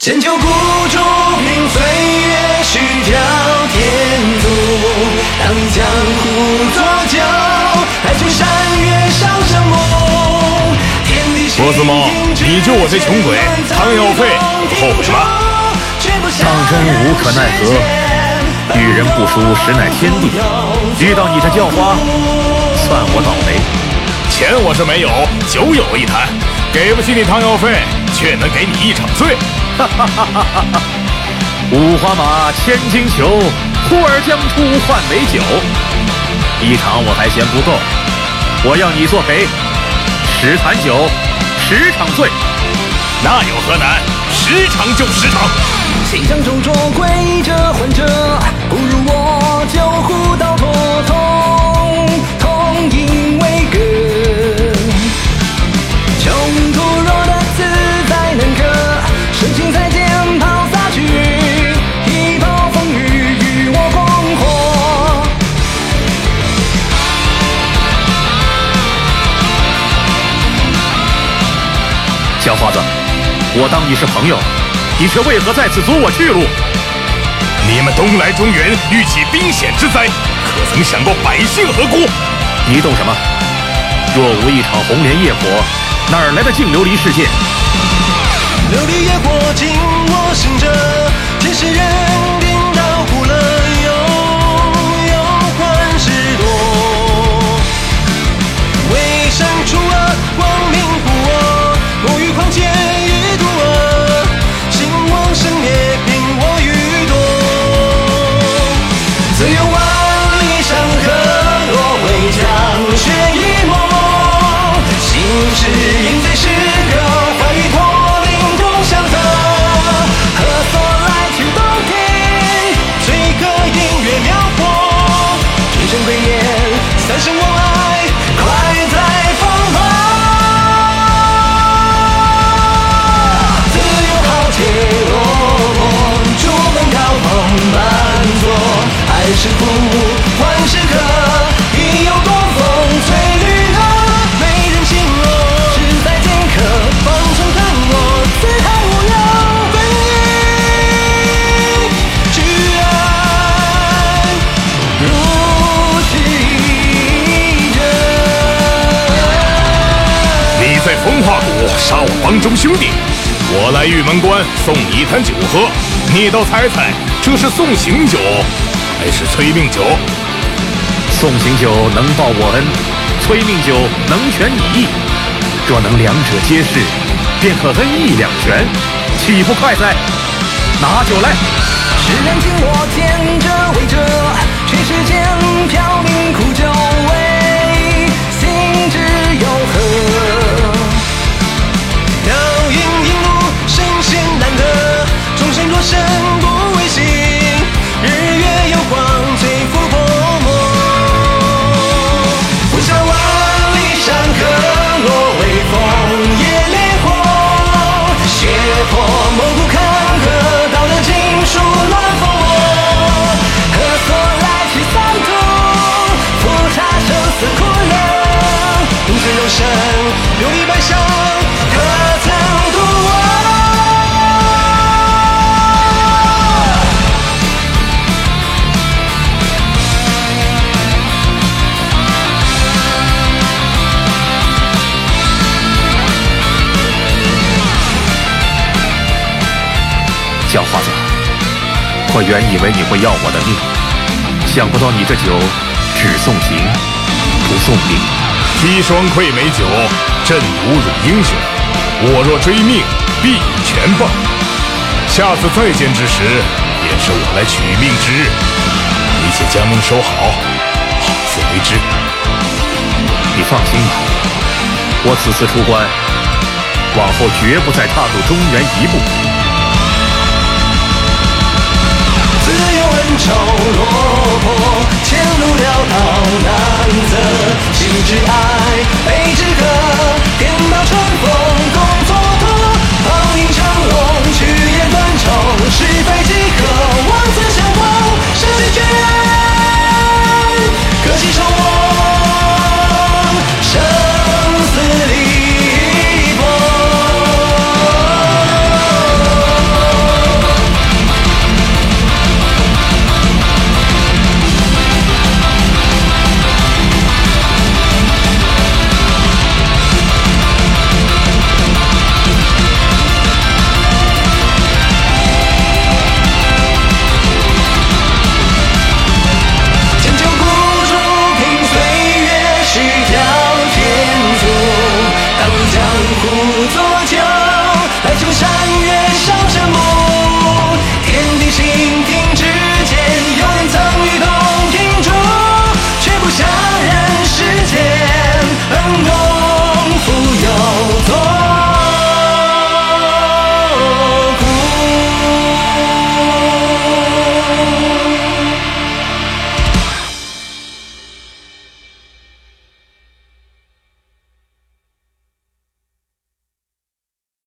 千秋孤注凭岁月，虚条天足。当你江湖浊酒，还请山月上生梦。天地波斯猫，你救我这穷鬼，汤药费后悔吗？当真无可奈何，遇人不淑，实乃天地。遇到你这叫花，算我倒霉。钱我是没有，酒有一坛，给不起你汤药费，却能给你一场醉。哈哈哈哈哈哈！五花马，千金裘，呼儿将出换美酒。一场我还嫌不够，我要你作陪，十坛酒，十场醉。那有何难？十场就十场。谁将周卓归者还者，不如我救护到小伙子，我当你是朋友，你却为何在此阻我去路？你们东来中原，遇起兵险之灾，可曾想过百姓何辜？你懂什么？若无一场红莲业火，哪来的净琉璃世界？君生归念，杀我帮中兄弟，我来玉门关送你一坛酒喝，你倒猜猜，这是送行酒还是催命酒？送行酒能报我恩，催命酒能全你意。若能两者皆是，便可恩义两全，岂不快哉？拿酒来！世人敬我见者为者，却世间飘零苦酒小伙子，我原以为你会要我的命，想不到你这酒只送行，不送命。砒霜溃美酒，朕侮辱英雄。我若追命，必以全报。下次再见之时，便是我来取命之日。你且将命收好，好自为之。你放心吧，我此次出关，往后绝不再踏入中原一步。愁落魄，前路潦倒难测，心之爱。